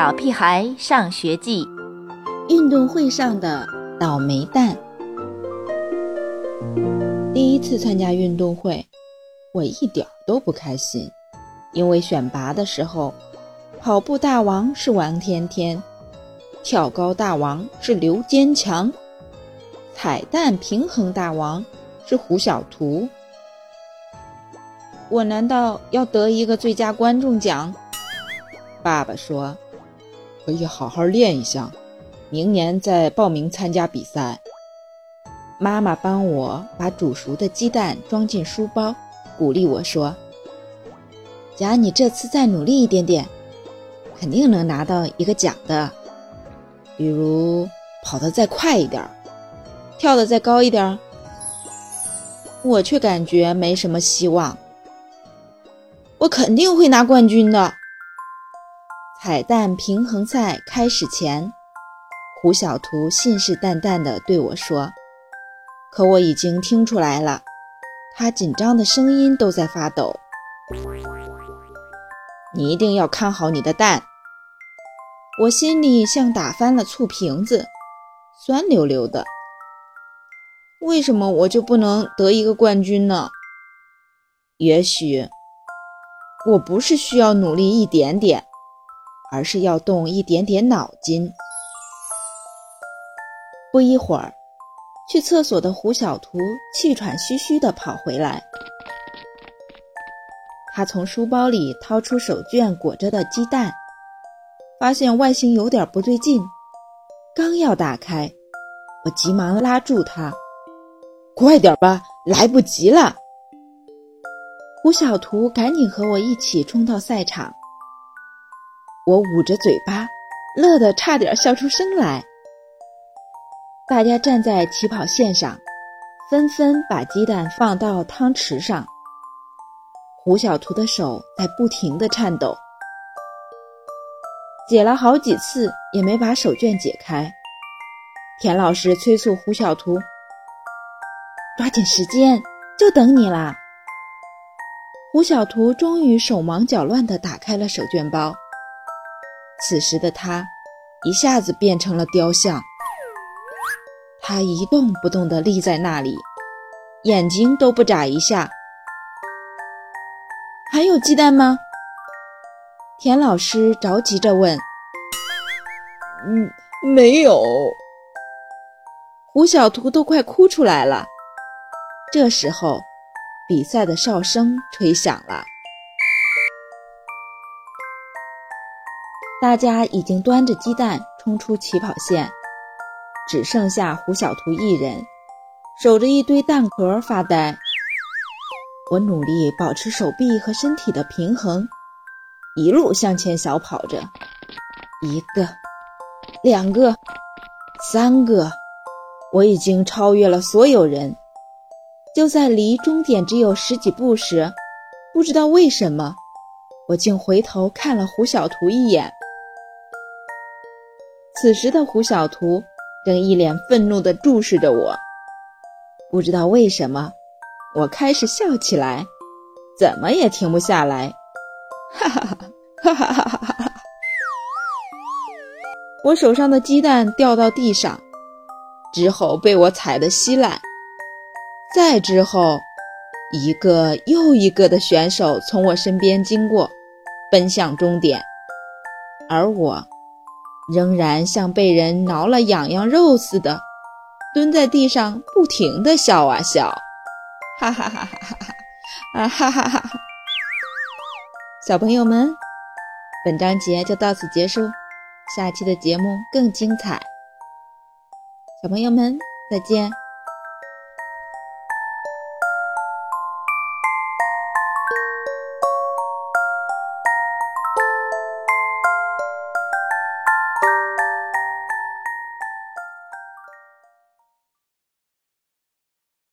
小屁孩上学记》运动会上的倒霉蛋。第一次参加运动会，我一点都不开心，因为选拔的时候，跑步大王是王天天，跳高大王是刘坚强，彩蛋平衡大王是胡小图。我难道要得一个最佳观众奖？爸爸说：“可以好好练一下，明年再报名参加比赛。”妈妈帮我把煮熟的鸡蛋装进书包，鼓励我说：“只要你这次再努力一点点，肯定能拿到一个奖的，比如跑得再快一点，跳得再高一点。”我却感觉没什么希望。我肯定会拿冠军的。彩蛋平衡赛开始前，胡小图信誓旦旦地对我说：“可我已经听出来了，他紧张的声音都在发抖。你一定要看好你的蛋。”我心里像打翻了醋瓶子，酸溜溜的。为什么我就不能得一个冠军呢？也许。我不是需要努力一点点，而是要动一点点脑筋。不一会儿，去厕所的胡小图气喘吁吁地跑回来，他从书包里掏出手绢裹着的鸡蛋，发现外形有点不对劲，刚要打开，我急忙拉住他：“快点吧，来不及了。”胡小图赶紧和我一起冲到赛场，我捂着嘴巴，乐得差点笑出声来。大家站在起跑线上，纷纷把鸡蛋放到汤匙上。胡小图的手在不停地颤抖，解了好几次也没把手绢解开。田老师催促胡小图：“抓紧时间，就等你啦！”胡小图终于手忙脚乱地打开了手绢包。此时的他一下子变成了雕像，他一动不动地立在那里，眼睛都不眨一下。还有鸡蛋吗？田老师着急着问。嗯，没有。胡小图都快哭出来了。这时候。比赛的哨声吹响了，大家已经端着鸡蛋冲出起跑线，只剩下胡小图一人。守着一堆蛋壳发呆。我努力保持手臂和身体的平衡，一路向前小跑着，一个，两个，三个，我已经超越了所有人。就在离终点只有十几步时，不知道为什么，我竟回头看了胡小图一眼。此时的胡小图正一脸愤怒地注视着我。不知道为什么，我开始笑起来，怎么也停不下来，哈哈哈哈哈哈哈哈！我手上的鸡蛋掉到地上，之后被我踩得稀烂。再之后，一个又一个的选手从我身边经过，奔向终点，而我仍然像被人挠了痒痒肉似的，蹲在地上不停地笑啊笑，哈哈哈哈哈哈！啊哈哈哈哈！小朋友们，本章节就到此结束，下期的节目更精彩，小朋友们再见。